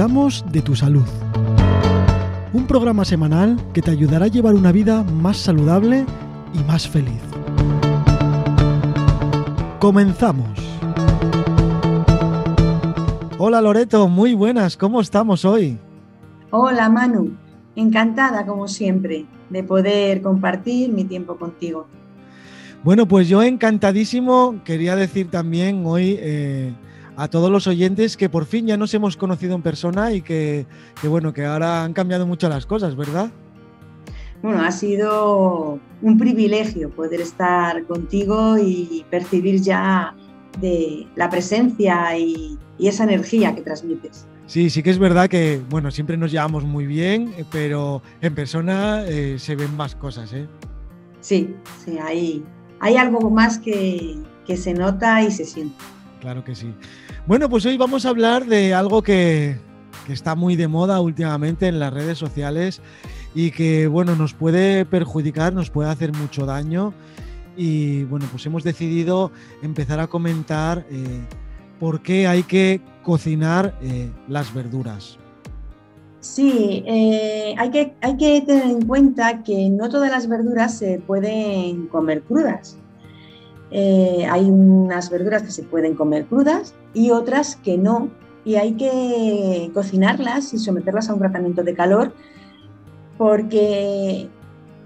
Cuidamos de tu salud. Un programa semanal que te ayudará a llevar una vida más saludable y más feliz. Comenzamos. Hola Loreto, muy buenas, ¿cómo estamos hoy? Hola Manu, encantada como siempre de poder compartir mi tiempo contigo. Bueno, pues yo encantadísimo, quería decir también hoy eh, a todos los oyentes que por fin ya nos hemos conocido en persona y que, bueno, que ahora han cambiado mucho las cosas, ¿verdad? Bueno, ha sido un privilegio poder estar contigo y percibir ya de la presencia y, esa energía que transmites. Sí, sí que es verdad que, bueno, siempre nos llevamos muy bien, pero en persona eh, se ven más cosas, ¿eh? Sí, sí, hay, hay algo más que, que se nota y se siente. Claro que sí. Bueno, pues hoy vamos a hablar de algo que, está muy de moda últimamente en las redes sociales y que, bueno, nos puede perjudicar, nos puede hacer mucho daño. Y bueno, pues hemos decidido empezar a comentar eh, por qué hay que cocinar eh, las verduras. Sí, eh, hay, que, hay que tener en cuenta que no todas las verduras se pueden comer crudas. Eh, hay unas verduras que se pueden comer crudas y otras que no. Y hay que cocinarlas y someterlas a un tratamiento de calor porque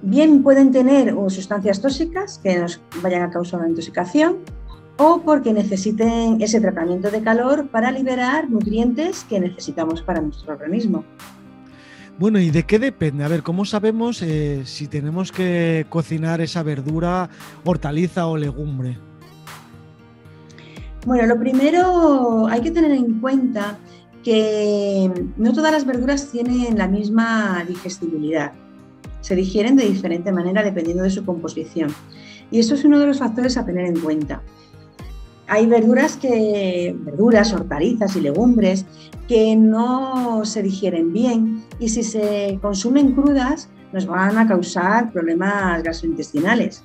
bien pueden tener sustancias tóxicas que nos vayan a causar una intoxicación o porque necesiten ese tratamiento de calor para liberar nutrientes que necesitamos para nuestro organismo. Bueno, ¿y de qué depende? A ver, ¿cómo sabemos eh, si tenemos que cocinar esa verdura, hortaliza o legumbre? Bueno, lo primero hay que tener en cuenta que no todas las verduras tienen la misma digestibilidad. Se digieren de diferente manera dependiendo de su composición. Y eso es uno de los factores a tener en cuenta hay verduras que, verduras, hortalizas y legumbres que no se digieren bien y si se consumen crudas nos van a causar problemas gastrointestinales.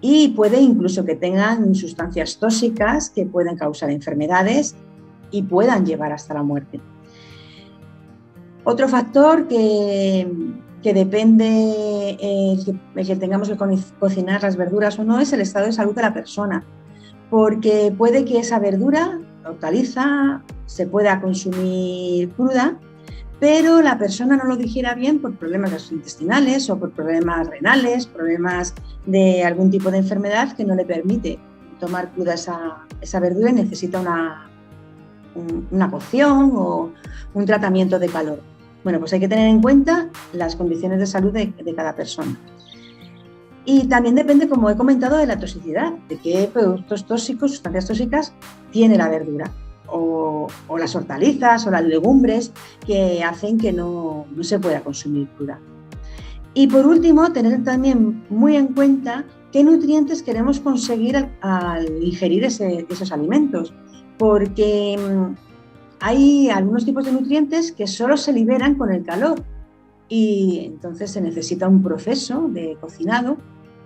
Y puede incluso que tengan sustancias tóxicas que pueden causar enfermedades y puedan llevar hasta la muerte. Otro factor que, depende eh, de que tengamos que cocinar las verduras o no es el estado de salud de la persona porque puede que esa verdura, hortaliza, se pueda consumir cruda, pero la persona no lo digiera bien por problemas gastrointestinales o por problemas renales, problemas de algún tipo de enfermedad que no le permite tomar cruda esa, verdura y necesita una, una cocción o un tratamiento de calor. Bueno, pues hay que tener en cuenta las condiciones de salud de cada persona. Y también depende, como he comentado, de la toxicidad, de qué productos tóxicos, sustancias tóxicas tiene la verdura, o, las hortalizas o las legumbres que hacen que no, se pueda consumir cruda. Y por último, tener también muy en cuenta qué nutrientes queremos conseguir al, ingerir esos alimentos, porque mm, hay algunos tipos de nutrientes que solo se liberan con el calor. Y entonces se necesita un proceso de cocinado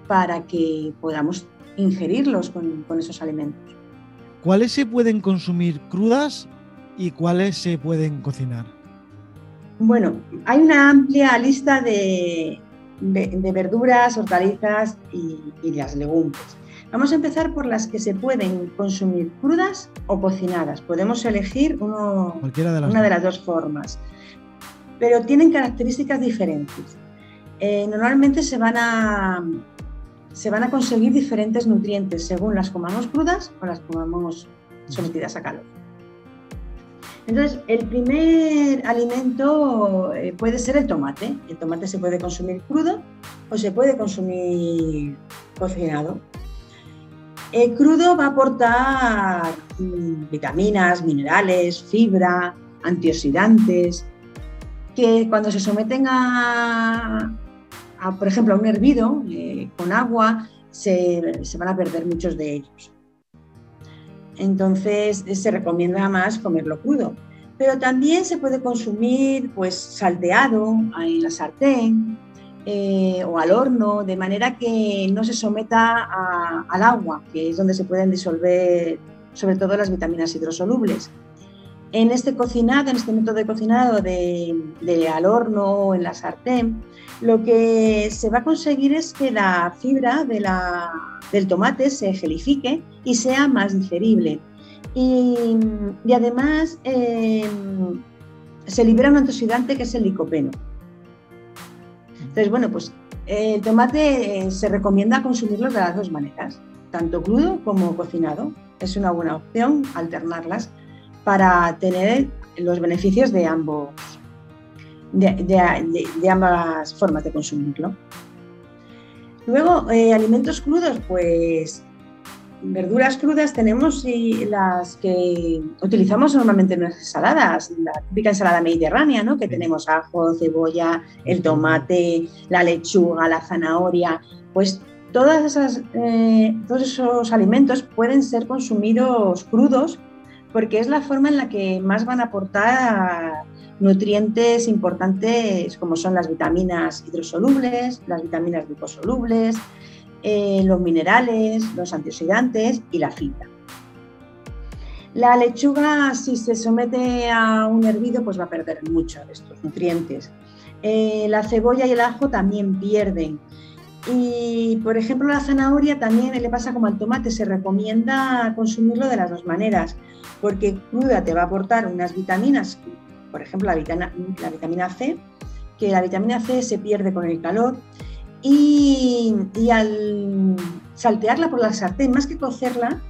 para que podamos ingerirlos con, esos alimentos. ¿Cuáles se pueden consumir crudas y cuáles se pueden cocinar? Bueno, hay una amplia lista de, verduras, hortalizas y, y, las legumbres. Vamos a empezar por las que se pueden consumir crudas o cocinadas. Podemos elegir uno, una de las dos formas, pero tienen características diferentes. Eh, normalmente se van a, se van a conseguir diferentes nutrientes según las comamos crudas o las comamos sometidas a calor. Entonces, el primer alimento eh, puede ser el tomate. El tomate se puede consumir crudo o se puede consumir cocinado. El crudo va a aportar vitaminas, minerales, fibra, antioxidantes, que cuando se someten a, por ejemplo, a un hervido eh, con agua, se, van a perder muchos de ellos. Entonces se recomienda más comerlo crudo. Pero también se puede consumir pues, salteado en la sartén eh, o al horno, de manera que no se someta al agua, que es donde se pueden disolver sobre todo las vitaminas hidrosolubles. En este cocinado, en este método de cocinado de, al horno o en la sartén, lo que se va a conseguir es que la fibra del tomate se gelifique y sea más digerible. Y, además em, se libera un antioxidante que es el licopeno. Entonces, bueno, pues el tomate eh, se recomienda consumirlo de las dos maneras, tanto crudo como cocinado. Es una buena opción alternarlas para tener los beneficios de ambos, de, ambas formas de consumirlo. Luego, eh, alimentos crudos, pues verduras crudas tenemos y las que utilizamos normalmente en las ensaladas, la típica ensalada mediterránea, ¿no? que tenemos ajo, cebolla, el tomate, la lechuga, la zanahoria, pues todas esas, eh, todos esos alimentos pueden ser consumidos crudos porque es la forma en la que más van a aportar nutrientes importantes como son las vitaminas hidrosolubles, las vitaminas liposolubles, eh, los minerales, los antioxidantes y la fibra. La lechuga, si se somete a un hervido, pues va a perder mucho de estos nutrientes. Eh, la cebolla y el ajo también pierden. Y, por ejemplo, la zanahoria también le pasa como al tomate, se recomienda consumirlo de las dos maneras, porque cruda te va a aportar unas vitaminas, por ejemplo, la la vitamina C, que la vitamina C se pierde con el calor y, al saltearla por la sartén, más que cocerla,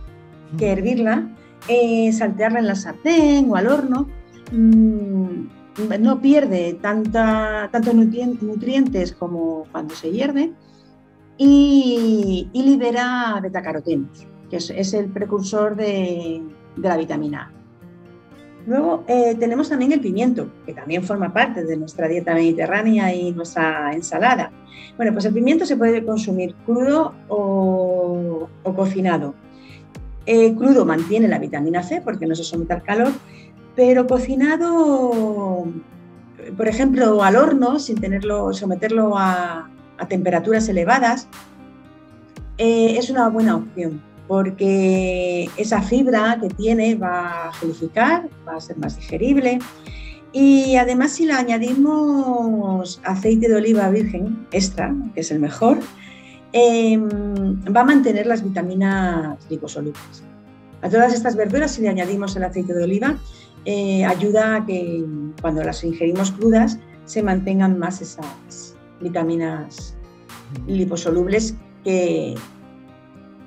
que hervirla, eh, saltearla en la sartén o al horno, mm, no pierde tanta, tantos nutrientes como cuando se hierve y, libera betacarotenos, que es, el precursor de, la vitamina A. Luego eh, tenemos también el pimiento, que también forma parte de nuestra dieta mediterránea y nuestra ensalada. Bueno, pues el pimiento se puede consumir crudo o, cocinado. Crudo mantiene la vitamina C porque no se somete al calor, pero cocinado, por ejemplo, al horno, sin tenerlo, someterlo a, temperaturas elevadas, eh, es una buena opción porque esa fibra que tiene va a gelificar, va a ser más digerible y además si le añadimos aceite de oliva virgen extra, que es el mejor, em, va a mantener las vitaminas liposolubles. A todas estas verduras si le añadimos el aceite de oliva, eh, ayuda a que cuando las ingerimos crudas se mantengan más esas vitaminas liposolubles que,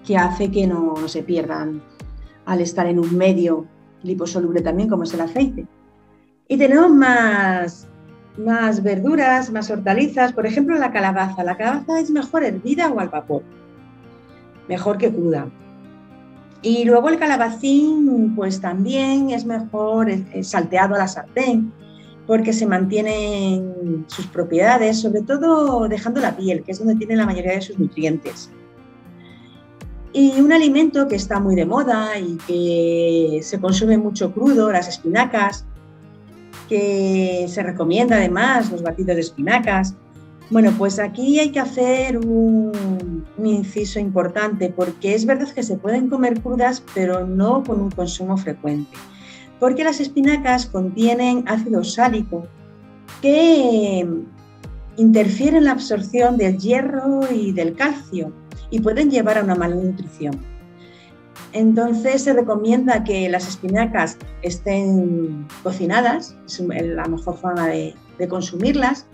que hace que no, se pierdan al estar en un medio liposoluble también, como es el aceite. Y tenemos más, más verduras, más hortalizas, por ejemplo la calabaza. La calabaza es mejor hervida o al vapor, mejor que cruda. Y luego el calabacín, pues también es mejor salteado a la sartén, porque se mantienen sus propiedades, sobre todo dejando la piel, que es donde tiene la mayoría de sus nutrientes. Y un alimento que está muy de moda y que se consume mucho crudo, las espinacas, que se recomienda además los batidos de espinacas. Bueno, pues aquí hay que hacer un, inciso importante porque es verdad que se pueden comer crudas, pero no con un consumo frecuente. Porque las espinacas contienen ácido sálico que interfiere en la absorción del hierro y del calcio y pueden llevar a una malnutrición. Entonces se recomienda que las espinacas estén cocinadas, es la mejor forma de, consumirlas,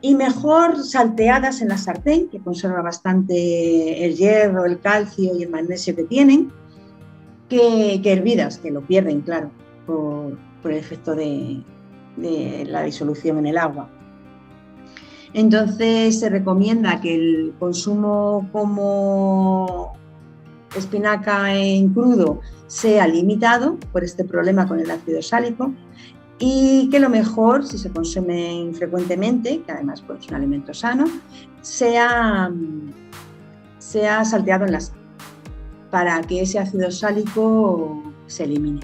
y mejor salteadas en la sartén, que conserva bastante el hierro, el calcio y el magnesio que tienen, que, hervidas, que lo pierden, claro, por, el efecto de la disolución en el agua. Entonces se recomienda que el consumo como espinaca en crudo sea limitado por este problema con el ácido sálico y que lo mejor, si se consumen frecuentemente, que además pues, es un alimento sano, sea, sea salteado en la para que ese ácido sálico se elimine.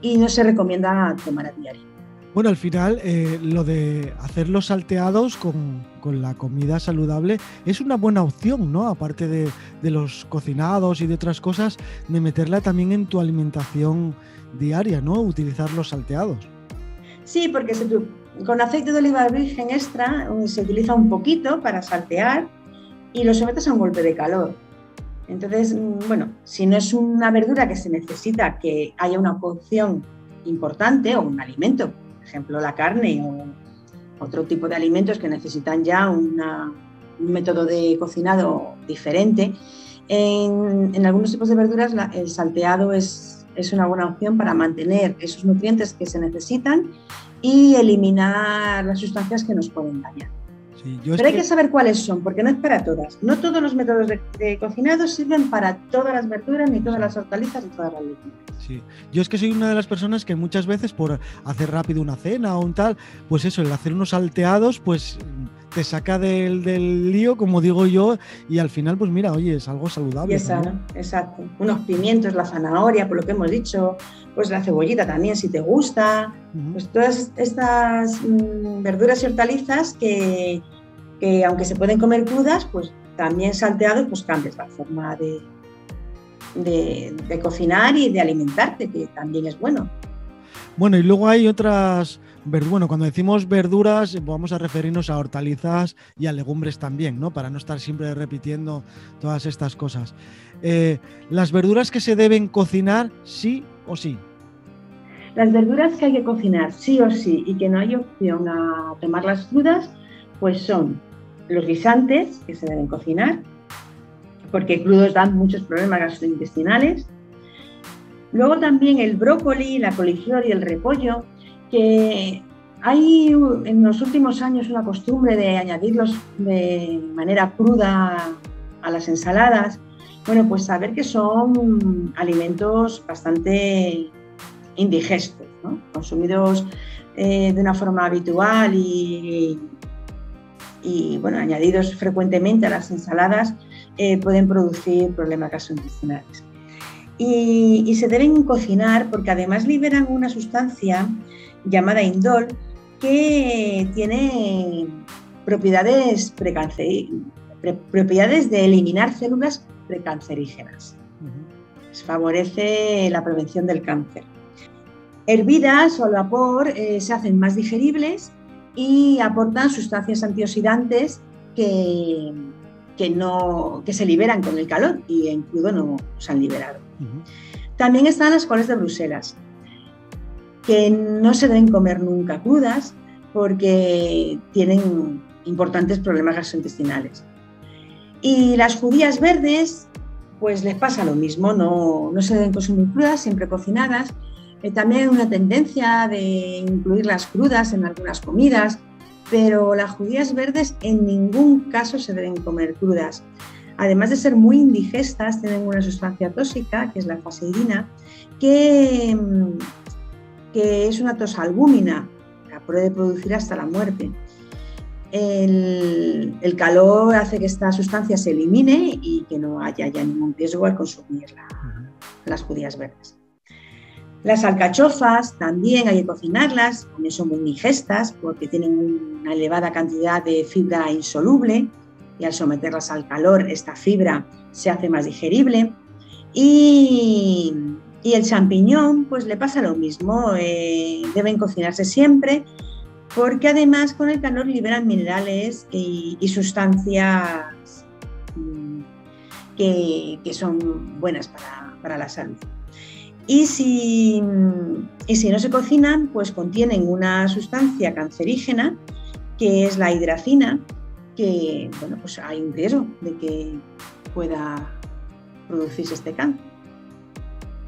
Y no se recomienda tomar a diario. Bueno, al final eh, lo de hacer los salteados con, la comida saludable es una buena opción, ¿no? Aparte de, los cocinados y de otras cosas, de meterla también en tu alimentación diaria, ¿no? Utilizar los salteados. Sí, porque con aceite de oliva virgen extra eh, se utiliza un poquito para saltear y lo sometes a un golpe de calor. Entonces, mm, bueno, si no es una verdura que se necesita que haya una cocción importante o un alimento, por ejemplo la carne o otro tipo de alimentos que necesitan ya un método de cocinado diferente, en, algunos tipos de verduras el salteado es, es una buena opción para mantener esos nutrientes que se necesitan y eliminar las sustancias que nos pueden dañar. Pero hay que... saber cuáles son, porque no es para todas. No todos los métodos de, cocinado sirven para todas las verduras, ni todas las hortalizas, ni todas las legumbres. Sí, yo es que soy una de las personas que muchas veces por hacer rápido una cena o un tal, pues eso, el hacer unos salteados, pues te saca del, del, lío, como digo yo, y al final, pues mira, oye, es algo saludable. exacto. Unos pimientos, la zanahoria, por lo que hemos dicho, pues la cebollita también, si te gusta, pues todas estas mm, verduras y hortalizas que, que, aunque se pueden comer crudas, pues también salteados, pues cambias la forma de, de, de cocinar y de alimentarte, que también es bueno. Bueno, y luego hay otras bueno, cuando decimos verduras, vamos a referirnos a hortalizas y a legumbres también, ¿no? Para no estar siempre repitiendo todas estas cosas. Eh, ¿Las verduras que se deben cocinar sí o sí? Las verduras que hay que cocinar sí o sí y que no hay opción a tomarlas crudas, pues son los guisantes que se deben cocinar, porque crudos dan muchos problemas gastrointestinales. Luego también el brócoli, la coliflor y el repollo, que hay en los últimos años una costumbre de añadirlos de manera cruda a las ensaladas. Bueno, pues saber que son alimentos bastante indigestos, consumidos eh, de una forma habitual y, bueno, añadidos frecuentemente a las ensaladas eh, pueden producir problemas gastrointestinales. Y, y, se deben cocinar porque además liberan una sustancia llamada indol que tiene propiedades, propiedades de eliminar células precancerígenas. Favorece la prevención del cáncer. Hervidas o al vapor eh, se hacen más digeribles y aportan sustancias antioxidantes que, que, no, que se liberan con el calor y en crudo no se han liberado. También están las coles de Bruselas, que no se deben comer nunca crudas porque tienen importantes problemas gastrointestinales. Y las judías verdes, pues les pasa lo mismo, no, no se deben consumir crudas, siempre cocinadas. Eh, también hay una tendencia de incluir las crudas en algunas comidas, pero las judías verdes en ningún caso se deben comer crudas. Además de ser muy indigestas, tienen una sustancia tóxica, que es la faseidina, que que es una tosalbúmina, que puede producir hasta la muerte. El, calor hace que esta sustancia se elimine y que no haya ya ningún riesgo al consumir las judías verdes. Las alcachofas también hay que cocinarlas, también son muy indigestas porque tienen una elevada cantidad de fibra insoluble y al someterlas al calor esta fibra se hace más digerible. Y y el champiñón, pues le pasa lo mismo, eh, deben cocinarse siempre, porque además con el calor liberan minerales y, sustancias mm, que, son buenas para, la salud. Y si, y si no se cocinan, pues contienen una sustancia cancerígena, que es la hidracina, que bueno, pues hay un riesgo de que pueda producirse este cáncer.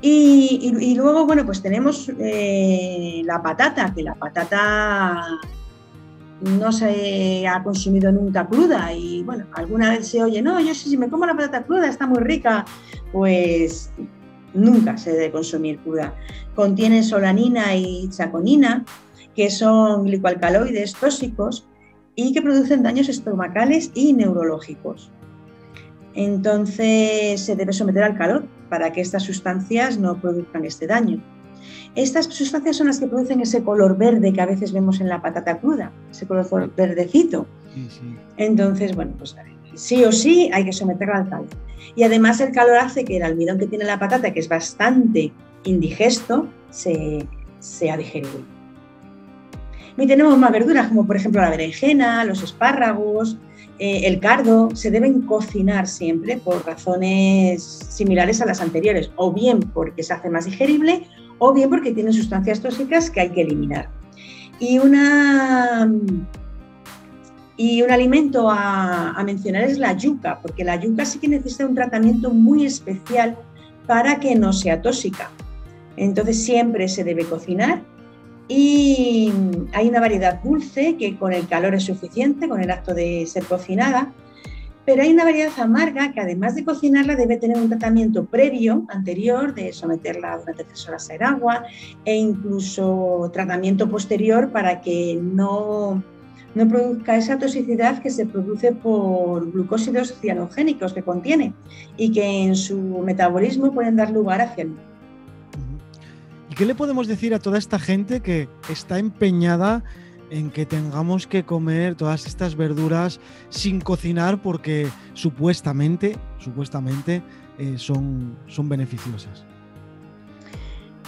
Y, luego, bueno, pues tenemos eh, la patata, que la patata no se ha consumido nunca cruda y bueno, alguna vez se oye, no, yo si me como la patata cruda está muy rica, pues nunca se debe consumir cruda. Contiene solanina y chaconina, que son glicoalcaloides tóxicos y que producen daños estomacales y neurológicos. Entonces se debe someter al calor para que estas sustancias no produzcan este daño. Estas sustancias son las que producen ese color verde que a veces vemos en la patata cruda, ese color verdecito. Entonces, bueno, pues sí o sí hay que someterla al calor. Y además el calor hace que el almidón que tiene la patata, que es bastante indigesto sea digerible. Y tenemos más verduras, como por ejemplo la berenjena, los espárragos, eh, el cardo, se deben cocinar siempre por razones similares a las anteriores, o bien porque se hace más digerible, o bien porque tienen sustancias tóxicas que hay que eliminar. Y, una, y un alimento a, a mencionar es la yuca, porque la yuca sí que necesita un tratamiento muy especial para que no sea tóxica. Entonces siempre se debe cocinar y hay una variedad dulce que con el calor es suficiente, con el acto de ser cocinada, pero hay una variedad amarga que además de cocinarla debe tener un tratamiento previo, anterior, de someterla durante tres horas a agua e incluso tratamiento posterior para que no, no produzca esa toxicidad que se produce por glucósidos cianogénicos que contiene y que en su metabolismo pueden dar lugar a cianuro. ¿Y qué le podemos decir a toda esta gente que está empeñada en que tengamos que comer todas estas verduras sin cocinar porque supuestamente, supuestamente eh, son, son beneficiosas?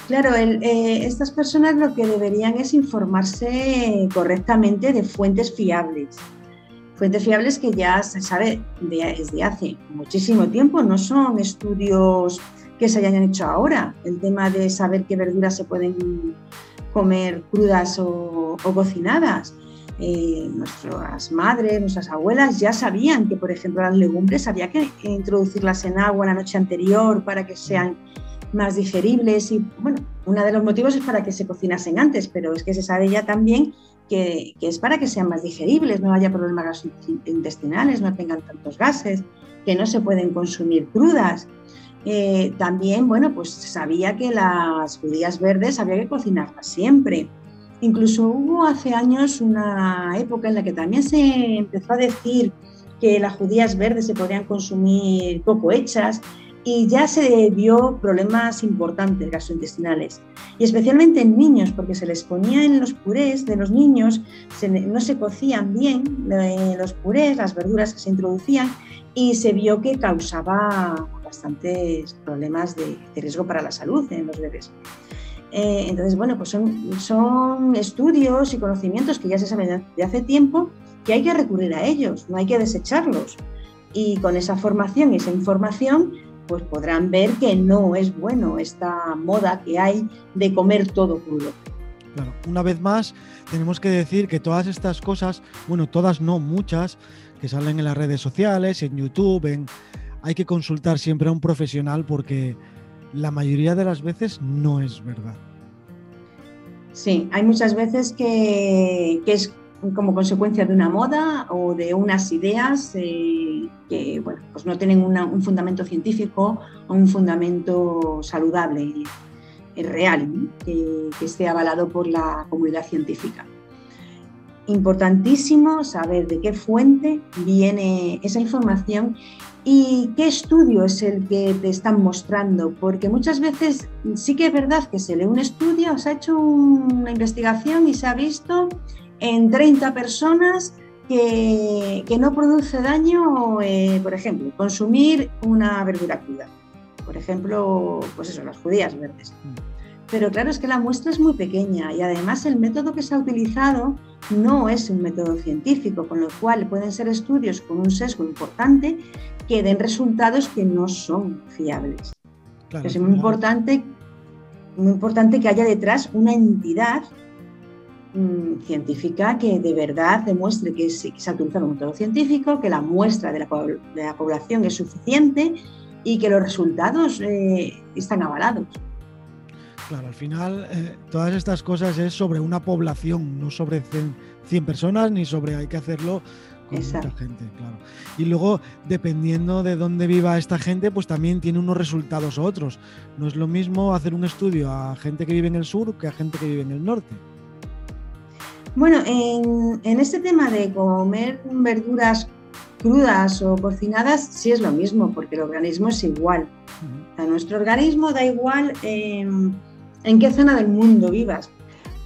Claro, eh, estas personas lo que deberían es informarse correctamente de fuentes fiables. Fuentes fiables que ya se sabe desde hace muchísimo tiempo, no son estudios que se hayan hecho ahora. El tema de saber qué verduras se pueden comer crudas o, cocinadas. Eh, nuestras madres, nuestras abuelas ya sabían que, por ejemplo, las legumbres había que introducirlas en agua la noche anterior para que sean más digeribles y, bueno, uno de los motivos es para que se cocinasen antes, pero es que se sabe ya también que, que es para que sean más digeribles, no haya problemas intestinales, no tengan tantos gases, que no se pueden consumir crudas. Eh, también, bueno, pues sabía que las judías verdes había que cocinarlas siempre. Incluso hubo hace años una época en la que también se empezó a decir que las judías verdes se podían consumir poco hechas y ya se vio problemas importantes gastrointestinales y especialmente en niños porque se les ponía en los purés de los niños, no se cocían bien eh, los purés, las verduras que se introducían y se vio que causaba bastantes problemas de, riesgo para la salud en los bebés. Eh, entonces, bueno, pues son, son estudios y conocimientos que ya se saben de hace tiempo que hay que recurrir a ellos, no hay que desecharlos. Y con esa formación y esa información, pues podrán ver que no es bueno esta moda que hay de comer todo crudo. Claro, una vez más, tenemos que decir que todas estas cosas, bueno, todas no, muchas, que salen en las redes sociales, en YouTube, en, hay que consultar siempre a un profesional porque la mayoría de las veces no es verdad. Sí, hay muchas veces que, es como consecuencia de una moda o de unas ideas eh, que bueno, pues no tienen un fundamento científico o un fundamento saludable, eh, real, que esté avalado por la comunidad científica. Importantísimo saber de qué fuente viene esa información y qué estudio es el que te están mostrando, porque muchas veces sí que es verdad que se lee un estudio, se ha hecho una investigación y se ha visto en 30 personas que, no produce daño, eh, por ejemplo, consumir una verdura cruda. Por ejemplo, pues eso, las judías verdes. Pero claro, es que la muestra es muy pequeña y además el método que se ha utilizado no es un método científico, con lo cual pueden ser estudios con un sesgo importante que den resultados que no son fiables. es muy importante, muy importante que haya detrás una entidad mm, científica que de verdad demuestre que, se ha utilizado un método científico, que la muestra de la, población es suficiente y que los resultados eh, están avalados. Claro, al final eh, todas estas cosas es sobre una población, no sobre 100, personas ni sobre hay que hacerlo con mucha gente, claro. Y luego, dependiendo de dónde viva esta gente, pues también tiene unos resultados u otros. No es lo mismo hacer un estudio a gente que vive en el sur que a gente que vive en el norte. Bueno, en, este tema de comer verduras crudas o cocinadas, sí es lo mismo, porque el organismo es igual. A nuestro organismo da igual em, en qué zona del mundo vivas,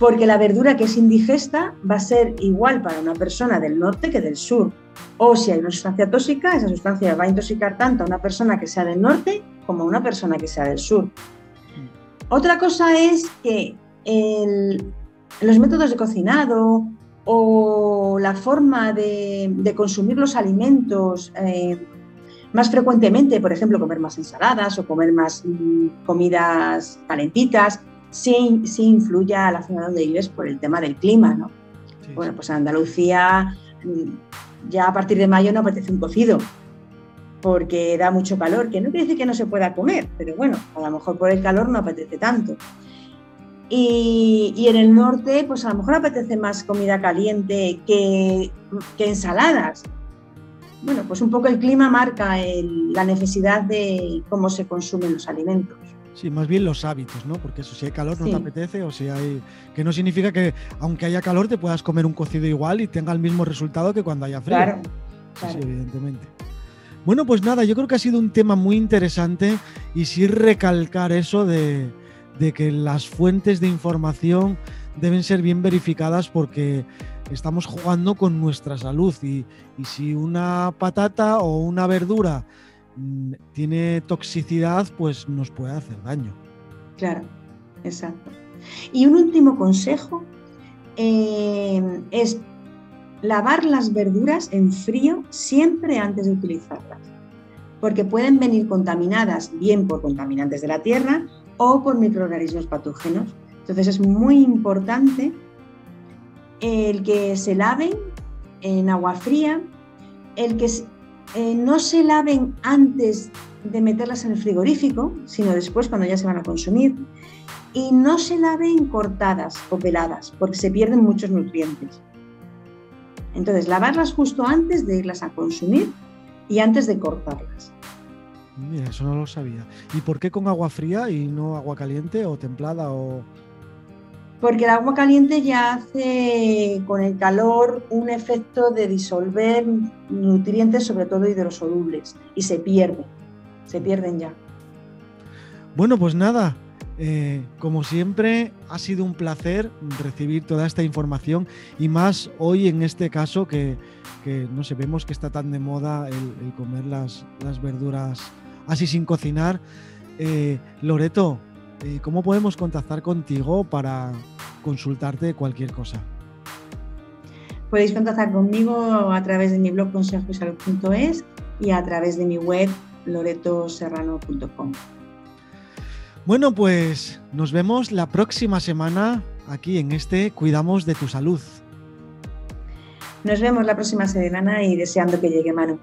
porque la verdura que es indigesta va a ser igual para una persona del norte que del sur. O si hay una sustancia tóxica, esa sustancia va a intoxicar tanto a una persona que sea del norte como a una persona que sea del sur. Otra cosa es que los métodos de cocinado o la forma de, consumir los alimentos eh, más frecuentemente, por ejemplo, comer más ensaladas o comer más mm, comidas calentitas, sí, sí influye a la zona donde vives por el tema del clima, ¿no? bueno, pues en Andalucía mm, ya a partir de mayo no apetece un cocido porque da mucho calor, que no quiere decir que no se pueda comer, pero bueno, a lo mejor por el calor no apetece tanto. Y, en el norte, pues a lo mejor apetece más comida caliente que, que ensaladas. Bueno, pues un poco el clima marca la necesidad de cómo se consumen los alimentos. Sí, más bien los hábitos, ¿no? Porque eso, si hay calor no te apetece o si hay... Que no significa que aunque haya calor te puedas comer un cocido igual y tenga el mismo resultado que cuando haya frío. Claro, Sí, evidentemente. Bueno, pues nada, yo creo que ha sido un tema muy interesante y sí recalcar eso de, que las fuentes de información deben ser bien verificadas porque estamos jugando con nuestra salud y, y si una patata o una verdura Mm, tiene toxicidad, pues nos puede hacer daño. Claro, exacto. Y un último consejo eh, es lavar las verduras en frío siempre antes de utilizarlas, porque pueden venir contaminadas bien por contaminantes de la tierra o por microorganismos patógenos. Entonces es muy importante el que se laven en agua fría, el que eh, no se laven antes de meterlas en el frigorífico, sino después cuando ya se van a consumir. Y no se laven cortadas o peladas, porque se pierden muchos nutrientes. Entonces, lavarlas justo antes de irlas a consumir y antes de cortarlas. Mira, eso no lo sabía. ¿Y por qué con agua fría y no agua caliente o templada o...? porque el agua caliente ya hace con el calor un efecto de disolver nutrientes, sobre todo hidrosolubles, y se pierden, se pierden ya. Bueno, pues nada, eh, como siempre, ha sido un placer recibir toda esta información y más hoy en este caso que, no sé, vemos que está tan de moda el, comer las, verduras así sin cocinar. Eh, Loreto, eh, ¿cómo podemos contactar contigo para consultarte cualquier cosa? Podéis contactar conmigo a través de mi blog consejosalud.es y a través de mi web loretoserrano.com. Bueno, pues nos vemos la próxima semana aquí en este Cuidamos de tu Salud. Nos vemos la próxima semana y deseando que llegue Manu.